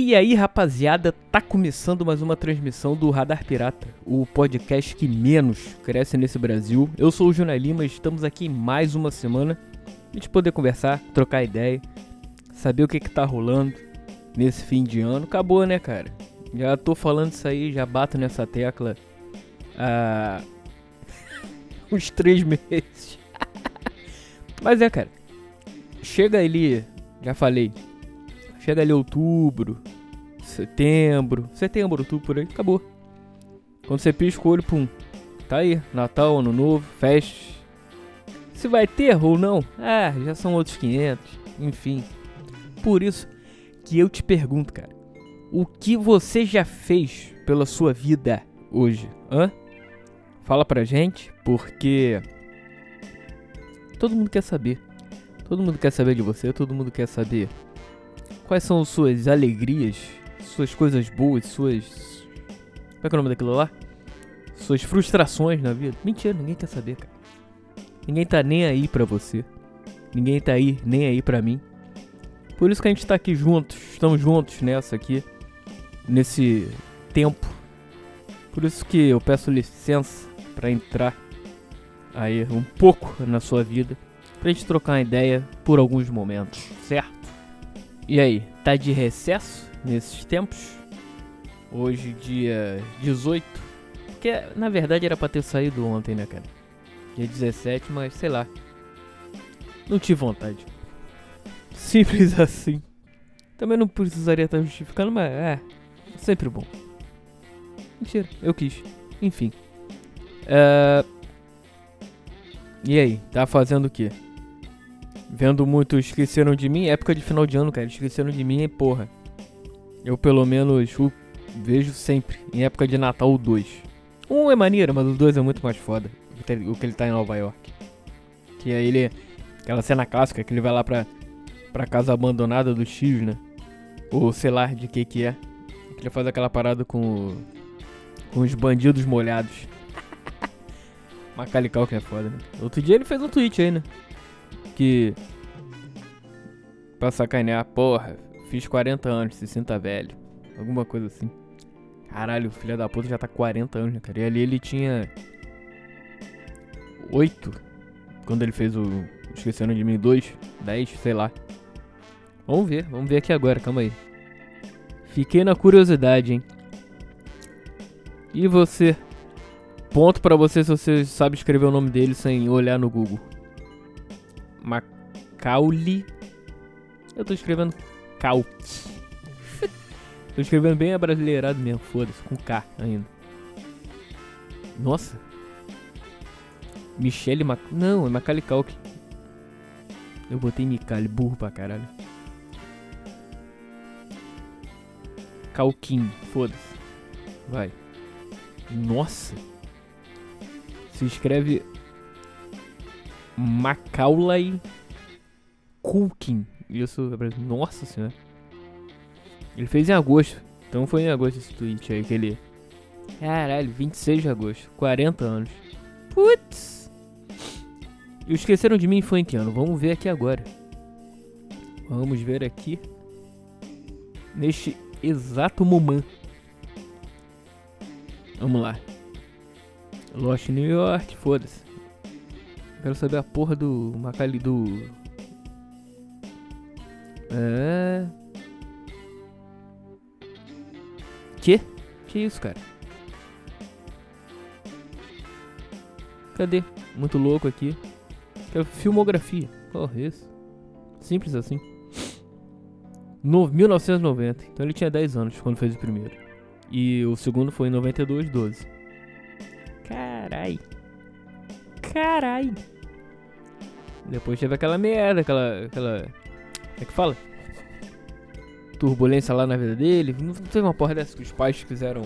E aí, rapaziada, tá começando mais uma transmissão do Radar Pirata, o podcast que menos cresce nesse Brasil. Eu sou o Juna Lima, estamos aqui mais uma semana pra gente poder conversar, trocar ideia, saber o que que tá rolando nesse fim de ano. Acabou, né, cara? Já tô falando isso aí, já bato nessa tecla há uns três meses. Mas é, cara, chega ali, já falei, chega ali outubro, setembro, setembro, outubro por aí, acabou. Quando você pisca o olho, pum, tá aí, Natal, Ano Novo, festa. Se vai ter ou não, ah, já são outros 500, enfim. Por isso que eu te pergunto, cara, o que você já fez pela sua vida hoje, hã? Fala pra gente, porque todo mundo quer saber. Todo mundo quer saber de você, todo mundo quer saber quais são suas alegrias, suas coisas boas, suas. Como é que é o nome daquilo lá? Suas frustrações na vida. Mentira, ninguém quer saber, cara. Ninguém tá nem aí pra você. Ninguém tá aí, nem aí pra mim. Por isso que a gente tá aqui juntos, estamos juntos nessa aqui, nesse tempo. Por isso que eu peço licença pra entrar aí um pouco na sua vida, pra gente trocar uma ideia por alguns momentos, certo? E aí, tá de recesso nesses tempos? Hoje, dia 18. Porque na verdade era pra ter saído ontem, né, cara? Dia 17, mas sei lá. Não tive vontade. Simples assim. Também não precisaria estar justificando, mas é. Sempre bom. Mentira, eu quis. Enfim. É... E aí, tá fazendo o quê? Vendo muito Esqueceram de Mim, época de final de ano, cara. Esqueceram de Mim, porra. Eu pelo menos vejo sempre, em época de Natal, o 2. Um é maneiro, mas o 2 é muito mais foda. O que ele tá em Nova York. Que aí ele. Aquela cena clássica que ele vai lá pra, pra casa abandonada dos tios, né? Ou sei lá de que que é. Que ele faz aquela parada com. Com os bandidos molhados. Macalical que é foda, né? Outro dia ele fez um tweet aí, né? Que. Pra sacanear, porra, fiz 40 anos, se sinta velho. Alguma coisa assim. Caralho, o filho da puta já tá 40 anos, né, cara? E ali ele tinha. 8. Quando ele fez o. Esquecendo de mim, 2, 10, sei lá. Vamos ver, vamos ver aqui agora, calma aí. Fiquei na curiosidade, hein? E você? Ponto pra você se você sabe escrever o nome dele sem olhar no Google. Macaulay. Eu tô escrevendo Cal. tô escrevendo bem abrasileirado mesmo, foda-se, com K ainda. Nossa. Michelle Mac... Não, é Macaulay Culkin. Eu botei Micali, burro pra caralho. Calquim, foda-se. Vai. Nossa. Se escreve Macaulay Culkin. Isso, nossa senhora. Ele fez em agosto. Então foi em agosto esse tweet aí que ele. Caralho, 26 de agosto. 40 anos. Putz. E Esqueceram de Mim foi em que ano? Vamos ver aqui agora. Vamos ver aqui. Neste exato momento. Vamos lá. Lost New York, foda-se. Quero saber a porra do Macali do. É. Que? Que isso, cara? Cadê? Muito louco aqui. Quero filmografia. Porra, isso. Simples assim. No 1990. Então ele tinha 10 anos quando fez o primeiro. E o segundo foi em 92, 12. Carai. Carai. Depois teve aquela merda, aquela. aquela. Como é que fala? Turbulência lá na vida dele. Não teve uma porra dessa que os pais quiseram.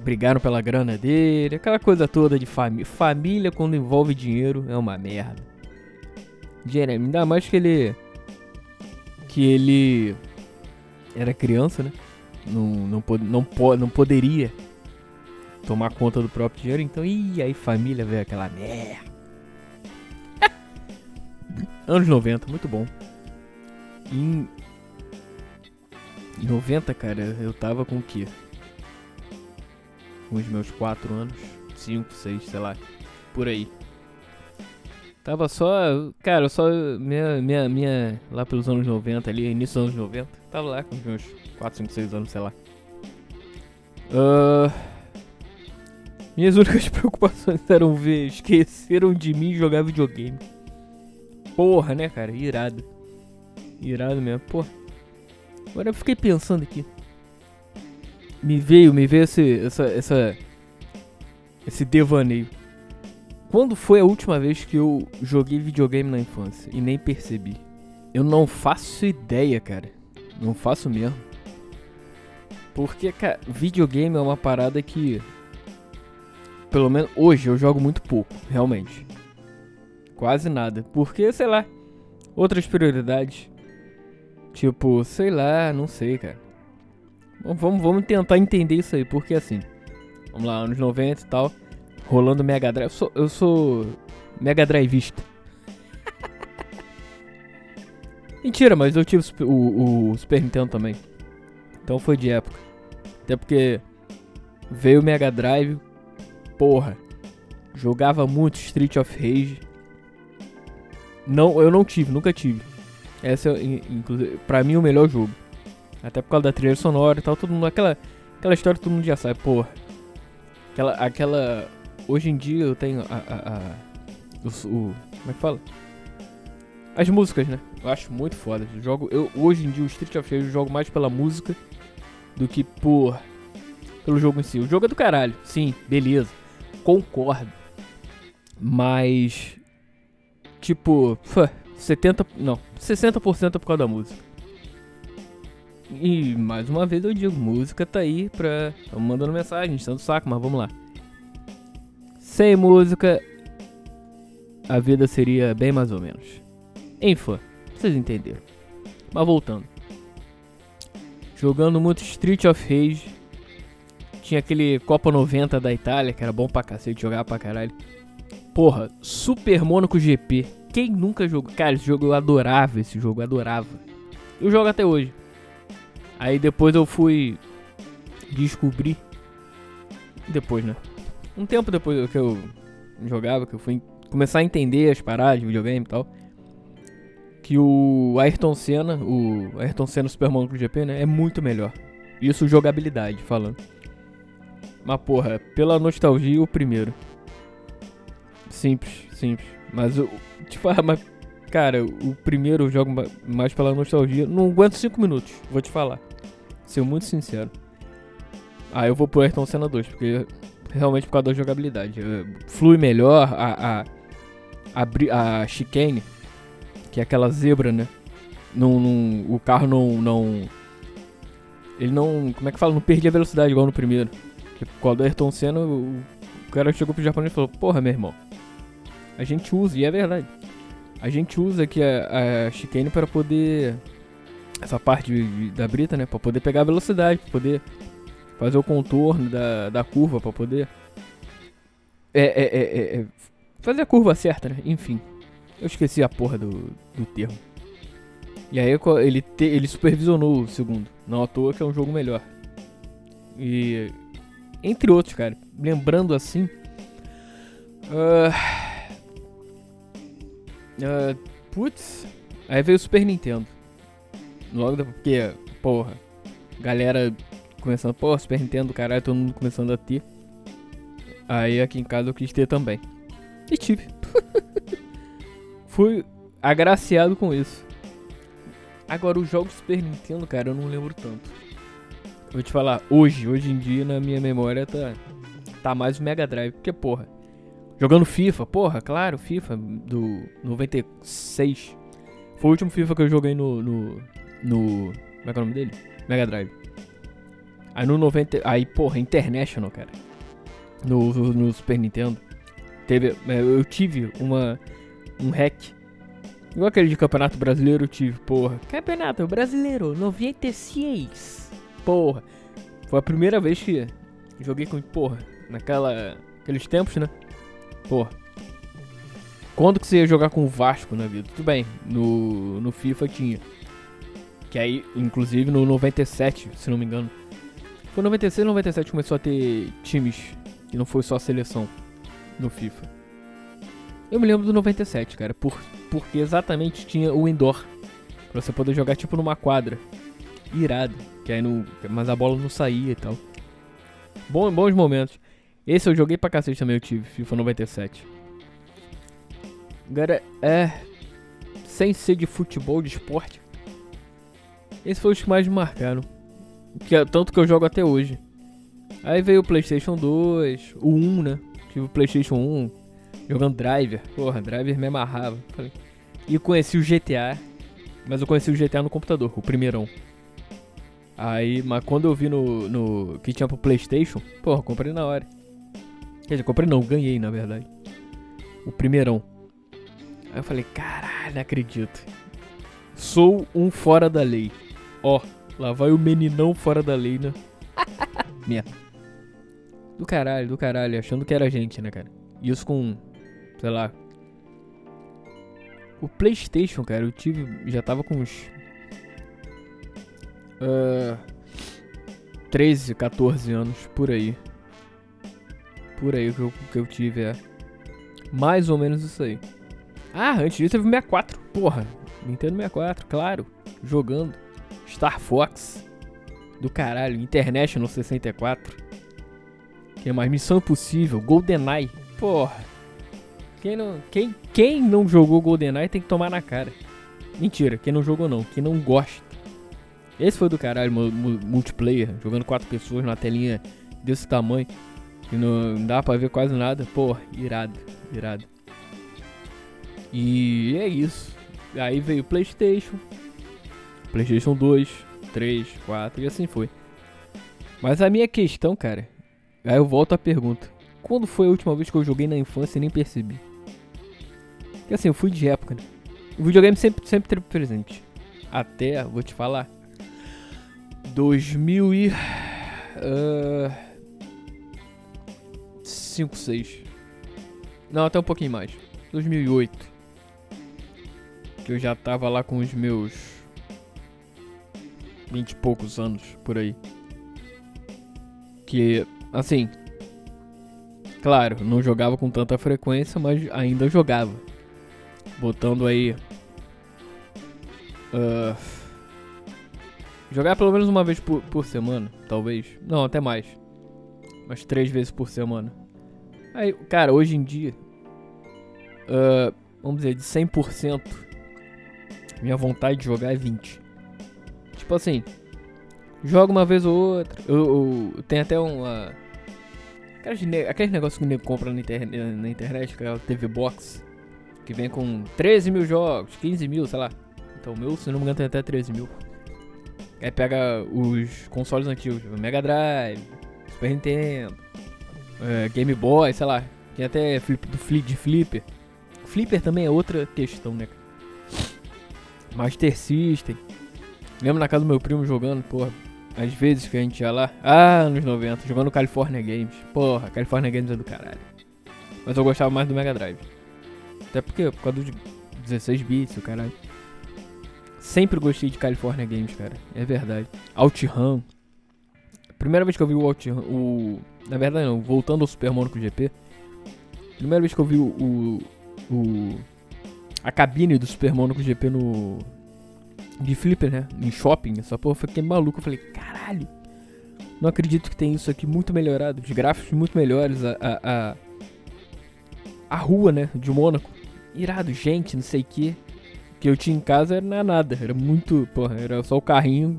Brigaram pela grana dele. Aquela coisa toda de família. Família quando envolve dinheiro é uma merda. Jeremy, ainda mais que ele. Que ele. Era criança, né? Não, não, não, não, não poderia tomar conta do próprio dinheiro. Então, e aí família veio aquela merda. Anos 90, muito bom. E, 90, cara, eu tava com o quê? Com os meus 4 anos, 5, 6, sei lá, por aí. Tava só, cara, só minha, minha, minha, lá pelos anos 90 ali, início dos anos 90, tava lá com os meus 4, 5, 6 anos, sei lá. Uh, minhas únicas preocupações eram ver, esqueceram de mim jogar videogame. Porra, né, cara, irado. Irado mesmo, porra. Agora eu fiquei pensando aqui. Me veio, me veio esse, essa, essa, esse devaneio. Quando foi a última vez que eu joguei videogame na infância e nem percebi? Eu não faço ideia, cara. Não faço mesmo. Porque, cara, videogame é uma parada que. Pelo menos hoje eu jogo muito pouco, realmente. Quase nada. Porque, sei lá, outras prioridades. Tipo, sei lá, não sei, cara. Vamos, vamos tentar entender isso aí, porque assim. Vamos lá, anos 90 e tal rolando Mega Drive. Eu sou, eu sou Mega Drivista. Mentira, mas eu tive o, o, Super Nintendo também. Então foi de época. Até porque veio o Mega Drive. Porra. Jogava muito Street of Rage. Não, eu não tive, nunca tive. Essa é, inclusive, pra mim, o melhor jogo. Até por causa da trilha sonora e tal. Todo mundo, aquela, aquela história todo mundo já sabe, porra. Aquela, aquela Hoje em dia eu tenho a. a, a o, o, como é que fala? As músicas, né? Eu acho muito foda. Eu jogo, eu, hoje em dia o Street of Rage eu jogo mais pela música do que por pelo jogo em si. O jogo é do caralho, sim, beleza. Concordo. Mas tipo, 70, não, 60% é por causa da música. E mais uma vez eu digo, música tá aí pra. Tamo mandando mensagem, estando saco, mas vamos lá. Sem música, a vida seria bem mais ou menos. Enfim, vocês entenderam. Mas voltando. Jogando muito Street of Rage. Tinha aquele Copa 90 da Itália, que era bom pra cacete, jogar pra caralho. Porra, Super Monaco GP. Quem nunca jogou? Cara, esse jogo eu adorava, esse jogo eu adorava. Eu jogo até hoje. Aí depois eu fui descobrir. Depois, né? um tempo depois que eu jogava, que eu fui começar a entender as paradas de videogame e tal, que o Ayrton Senna, o Ayrton Senna Super Monaco GP, né, é muito melhor. Isso jogabilidade falando. Mas porra, pela nostalgia o primeiro. Simples, simples. Mas o tipo, mas cara, o primeiro eu jogo mais pela nostalgia. Não aguento 5 minutos, vou te falar. Ser muito sincero. Ah, eu vou pro Ayrton Senna 2, porque realmente por causa da jogabilidade. Eh, flui melhor a, a, a, a chicane, que é aquela zebra, né? Não, o carro não, não. Ele não. Como é que fala? Não perdia velocidade igual no primeiro. Porque por causa do Ayrton Senna, o, o cara chegou pro japonês e falou: Porra, meu irmão. A gente usa, e é verdade. A gente usa aqui a, a chicane para poder. Essa parte de, da brita, né? Pra poder pegar a velocidade, pra poder fazer o contorno da, da curva para poder é, é, é, é, fazer a curva certa, né? Enfim, eu esqueci a porra do, do termo. E aí ele, te, ele supervisionou o segundo. Não à toa que é um jogo melhor. E entre outros, cara, lembrando assim. Uh, uh, putz, aí veio o Super Nintendo. Logo depois, porque, porra, galera começando, pô, Super Nintendo, caralho, todo mundo começando a ter. Aí aqui em casa eu quis ter também. E tive. Fui agraciado com isso. Agora, os jogos Super Nintendo, cara, eu não lembro tanto. Vou te falar, hoje, hoje em dia, na minha memória, tá, tá mais o Mega Drive. Porque, porra, jogando FIFA, porra, claro, FIFA do 96. Foi o último FIFA que eu joguei no. no. no como é que é o nome dele? Mega Drive. Aí no 90. Aí, porra, International, cara. No, no Super Nintendo. Teve. É, eu tive uma. Um hack. Igual aquele de Campeonato Brasileiro, eu tive, porra. Campeonato Brasileiro 96. Porra. Foi a primeira vez que joguei com. Porra. Naquela. Aqueles tempos, né? Porra. Quando que você ia jogar com o Vasco na vida? Tudo bem. No, no FIFA tinha. Que aí, inclusive, no 97, se não me engano. Foi 96 97 começou a ter times. E não foi só a seleção no FIFA. Eu me lembro do 97, cara. Por, porque exatamente tinha o indoor. Pra você poder jogar tipo numa quadra. Irado. Que aí não, mas a bola não saía e tal. Bom, bons momentos. Esse eu joguei pra cacete também, eu tive. FIFA 97. Agora, é. Sem ser de futebol, de esporte. Esse foi os que mais me marcaram. Que é, tanto que eu jogo até hoje. Aí veio o PlayStation 2, o 1, né? Tive o PlayStation 1, jogando Driver. Porra, Driver me amarrava. E conheci o GTA. Mas eu conheci o GTA no computador, o primeirão. Aí, mas quando eu vi no, no que tinha pro PlayStation, porra, comprei na hora. Quer dizer, comprei não, ganhei na verdade. O primeirão. Aí eu falei, caralho, não acredito. Sou um fora da lei. Ó, lá vai o meninão fora da lei, né? Merda. Do caralho, do caralho, achando que era gente, né, cara? Isso com, sei lá. O PlayStation, cara, eu tive. Já tava com uns. Uh, 13, 14 anos, por aí. Por aí que eu, que eu tive, é. Mais ou menos isso aí. Ah, antes disso teve o 64. Porra, Nintendo 64, claro. Jogando. Star Fox. Do caralho. International 64. Que mais? Missão Impossível. GoldenEye. Porra. Quem não, quem, quem não jogou GoldenEye tem que tomar na cara. Mentira, quem não jogou não. Quem não gosta. Esse foi do caralho, multiplayer. Jogando quatro pessoas numa telinha desse tamanho. Que não dá pra ver quase nada. Porra, irado, irado. E é isso. Aí veio o PlayStation, PlayStation 2, 3, 4 e assim foi. Mas a minha questão, cara, aí eu volto à pergunta: quando foi a última vez que eu joguei na infância e nem percebi? Porque assim, eu fui de época, né? O videogame sempre, sempre teve presente. Até, vou te falar, 2000 e. Uh, 5, 6. Não, até um pouquinho mais. 2008. Que eu já tava lá com os meus 20 e poucos anos por aí. Que, assim. Claro, não jogava com tanta frequência, mas ainda jogava. Botando aí. Uh, jogar pelo menos uma vez por, por semana, talvez. Não, até mais. Umas três vezes por semana. Aí, cara, hoje em dia, uh, vamos dizer, de 100%, minha vontade de jogar é 20. Tipo assim, joga uma vez ou outra. Eu, eu, tem até uma. Aqueles negócios que o nego compra na, inter, na internet, que é o TV Box, que vem com 13 mil jogos, 15 mil, sei lá. Então o meu, se não me engano, tem até 13 mil. Aí pega os consoles antigos, Mega Drive, Super Nintendo, é, Game Boy, sei lá. Tem até flip, do flip, de Flipper. Flipper também é outra questão, né? Master System. Lembro na casa do meu primo jogando, porra. Às vezes que a gente ia lá. Ah, anos 90, jogando California Games. Porra, California Games é do caralho. Mas eu gostava mais do Mega Drive. Até porque, por causa dos 16 bits, o caralho. Sempre gostei de California Games, cara. É verdade. OutRun. Primeira vez que eu vi o OutRun, o na verdade não, voltando ao Super Monaco GP. Primeira vez que eu vi o, o, o a cabine do Super Monaco GP no de flipper, né? Em shopping, essa porra, eu fiquei maluco, eu falei, caralho. Não acredito que tem isso aqui muito melhorado, os gráficos muito melhores, a, a, a, a rua, né, de Mônaco. Irado, gente, não sei o que. que eu tinha em casa era nada, era muito, porra, era só o carrinho,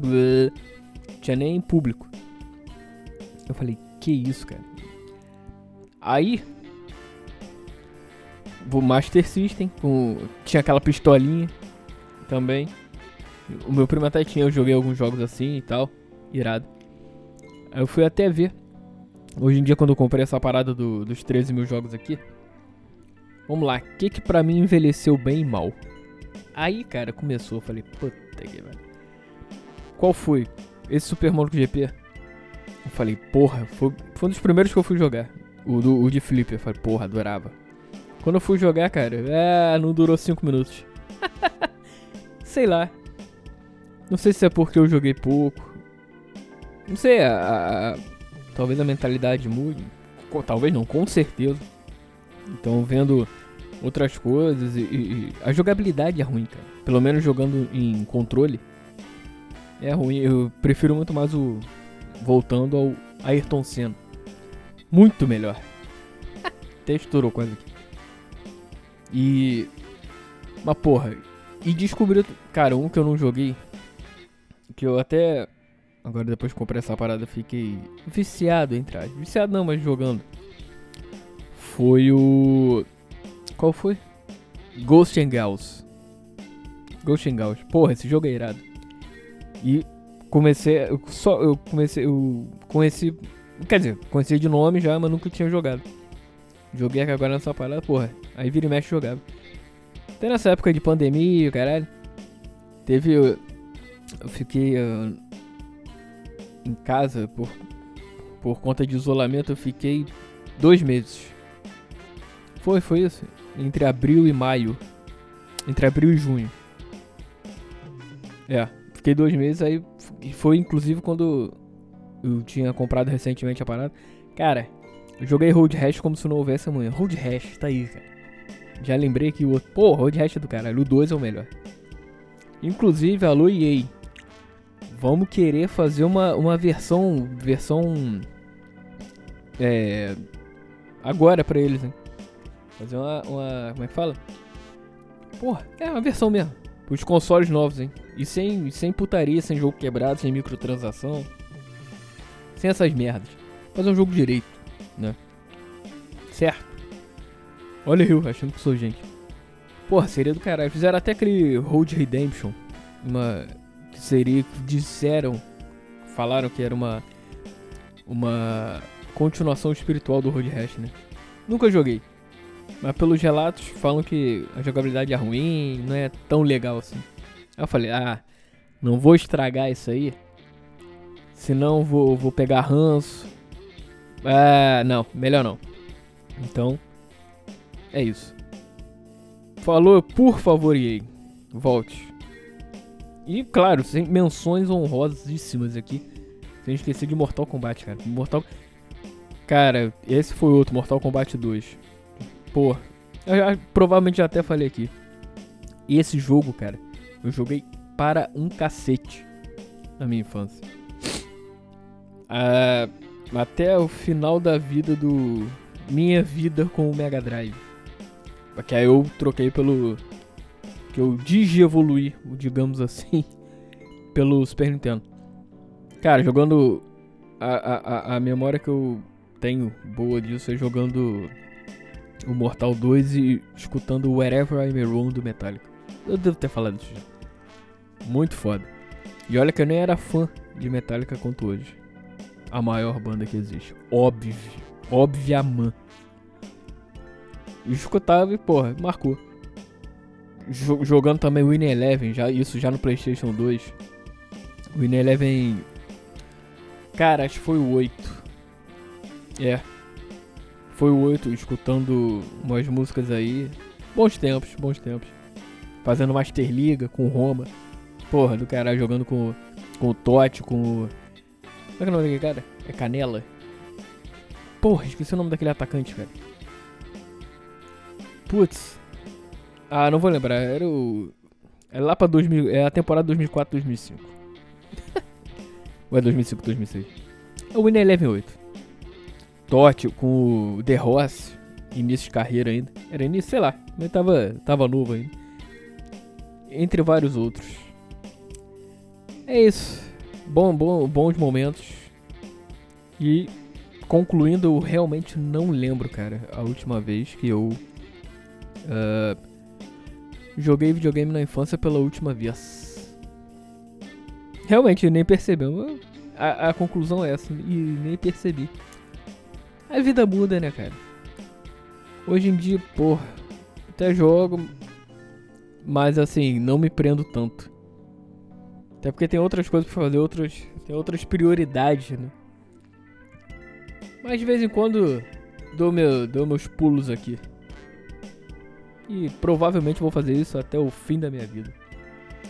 tinha nem público. Eu falei, que isso, cara? Aí, o Master System, com, tinha aquela pistolinha também. O meu primo até tinha, eu joguei alguns jogos assim e tal, irado. Aí eu fui até ver. Hoje em dia, quando eu comprei essa parada do, dos 13 mil jogos aqui. Vamos lá, o que que pra mim envelheceu bem e mal? Aí, cara, começou, eu falei, puta que velho. Qual foi? Esse Super Mario GP eu falei, porra, foi, foi um dos primeiros que eu fui jogar. O, do, o de Flip, eu falei, porra, adorava. Quando eu fui jogar, cara, é, não durou 5 minutos. Sei lá. Não sei se é porque eu joguei pouco. Não sei, a, a, talvez a mentalidade mude. Talvez não, com certeza. Então vendo outras coisas e, e, a jogabilidade é ruim, cara. Pelo menos jogando em controle é ruim. Eu prefiro muito mais o voltando ao Ayrton Senna. Muito melhor. Até estourou quase aqui. E mas porra, e descobri, cara, um que eu não joguei que eu até agora depois de comprar essa parada fiquei viciado entre aspas. Viciado não, mas jogando. Foi o qual foi? Ghost and Gals. Ghost and Gals. Porra, esse jogo é irado. E comecei, eu só eu comecei, eu conheci, quer dizer, conheci de nome já, mas nunca tinha jogado. Joguei agora nessa parada, porra. Aí vira e mexe jogava. Até nessa época de pandemia, caralho. Teve. Eu fiquei uh, em casa por, por conta de isolamento. Eu fiquei dois meses. Foi, foi isso. Entre abril e maio. Entre abril e junho. É, fiquei dois meses. Aí foi inclusive quando eu tinha comprado recentemente a parada. Cara, eu joguei Road Rash como se não houvesse amanhã. Road Rash, tá aí, cara. Já lembrei que o outro. Pô, Road Rash é do caralho. O 2 é o melhor. Inclusive, alô EA. Vamos querer fazer uma, uma versão. Versão. É. Agora pra eles, hein? Fazer uma, uma. Como é que fala? Porra, é uma versão mesmo. Os consoles novos, hein? E sem, sem putaria, sem jogo quebrado, sem microtransação. Sem essas merdas. Fazer um jogo direito, né? Certo? Olha eu, achando que sou gente. Porra, seria do caralho. Fizeram até aquele Road Redemption. Uma. Que seria. Disseram. Falaram que era uma. Uma. Continuação espiritual do Road Rash, né? Nunca joguei. Mas pelos relatos falam que a jogabilidade é ruim, não é tão legal assim. Aí eu falei, ah, não vou estragar isso aí. Senão vou, vou pegar ranço. Ah, não, melhor não. Então, é isso. Falou, por favor, EA. Volte. E, claro, sem menções honrosíssimas aqui. Sem esquecer de Mortal Kombat, cara. Mortal... Cara, esse foi outro, Mortal Kombat 2. Pô, eu já, provavelmente já até falei aqui. Esse jogo, cara, eu joguei para um cacete na minha infância. Ah, até o final da vida do. Minha vida com o Mega Drive. Que aí eu troquei pelo. Que eu digievoluí, digamos assim, pelo Super Nintendo. Cara, jogando. A, a, a memória que eu tenho boa disso é jogando o Mortal 2 e escutando Wherever I May Roam do Metallica. Eu devo ter falado isso já. Muito foda. E olha que eu nem era fã de Metallica quanto hoje. A maior banda que existe. Óbvio. Obviamente. E escutava e, porra, marcou. Jogando também Win Eleven, já, isso já no Playstation 2. Win Eleven. Cara, acho que foi o 8. É. Foi o 8, escutando umas músicas aí. Bons tempos, bons tempos. Fazendo Master Liga com Roma. Porra, do caralho, jogando com, com o Totti, com o. Como é que é o nome daquele cara? É Canela? Porra, esqueci o nome daquele atacante, velho. Putz. Ah, não vou lembrar. Era o. É lá pra 2000. É a temporada 2004, 2005. Ou é 2005, 2006? É o Winner Eleven 8. Totti com o The Ross. Início de carreira ainda. Era início, sei lá. Mas tava, tava novo ainda. Entre vários outros. É isso. Bom, bom, bons momentos. E concluindo, eu realmente não lembro, cara, a última vez que eu Uh, joguei videogame na infância pela última vez. Realmente, nem percebeu. A, a conclusão é essa, e nem percebi. A vida muda, né, cara? Hoje em dia, porra, até jogo, mas assim, não me prendo tanto. Até porque tem outras coisas pra fazer, outras, tem outras prioridades, né? Mas de vez em quando dou, meu, dou meus pulos aqui. E provavelmente vou fazer isso até o fim da minha vida.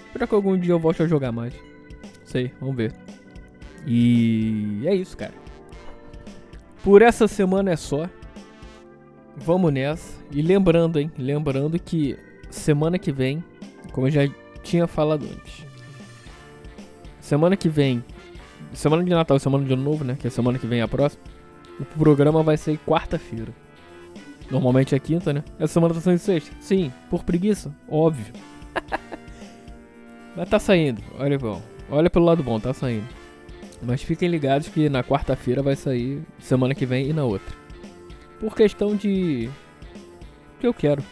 Espero que algum dia eu volte a jogar mais. Sei, vamos ver. E é isso, cara. Por essa semana é só. Vamos nessa. E lembrando, hein? Lembrando que semana que vem, como eu já tinha falado antes, semana que vem, semana de Natal, semana de Ano Novo, né? Que é semana que vem a próxima. O programa vai ser quarta-feira. Normalmente é quinta, né? Essa semana tá saindo sexta? Sim, por preguiça? Óbvio. Mas tá saindo, olha bom. Olha pelo lado bom, tá saindo. Mas fiquem ligados que na quarta-feira vai sair semana que vem e na outra. Por questão de. que eu quero.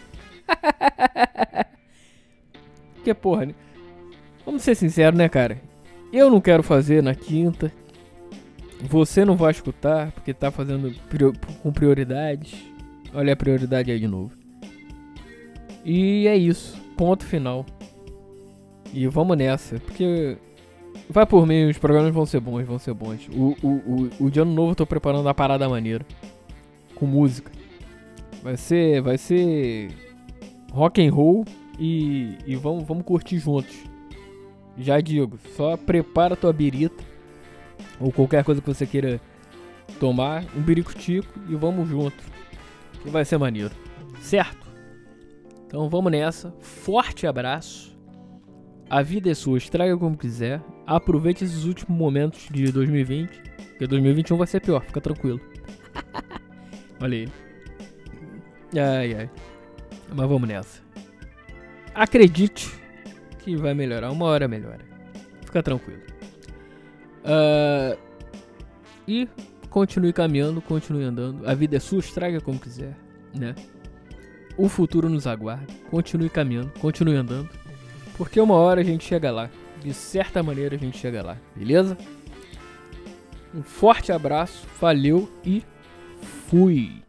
que porra, né? Vamos ser sinceros, né, cara? Eu não quero fazer na quinta. Você não vai escutar porque tá fazendo prior com prioridades. Olha a prioridade aí de novo. E é isso. Ponto final. E vamos nessa. Porque vai por mim, os programas vão ser bons, vão ser bons. O, o, o, o de ano novo eu tô preparando uma parada maneira. Com música. Vai ser. Vai ser. Rock and roll e, e vamos, vamos curtir juntos. Já digo, só prepara tua birita. Ou qualquer coisa que você queira tomar. Um birico-tico e vamos junto. Que vai ser maneiro. Certo? Então vamos nessa. Forte abraço. A vida é sua, estraga como quiser. Aproveite esses últimos momentos de 2020. Porque 2021 vai ser pior, fica tranquilo. Olha aí. Ai, ai. Mas vamos nessa. Acredite que vai melhorar. Uma hora melhora. Fica tranquilo. Uh, e continue caminhando, continue andando. A vida é sua, estraga como quiser, né? O futuro nos aguarda. Continue caminhando, continue andando. Porque uma hora a gente chega lá. De certa maneira a gente chega lá, beleza? Um forte abraço, valeu e fui!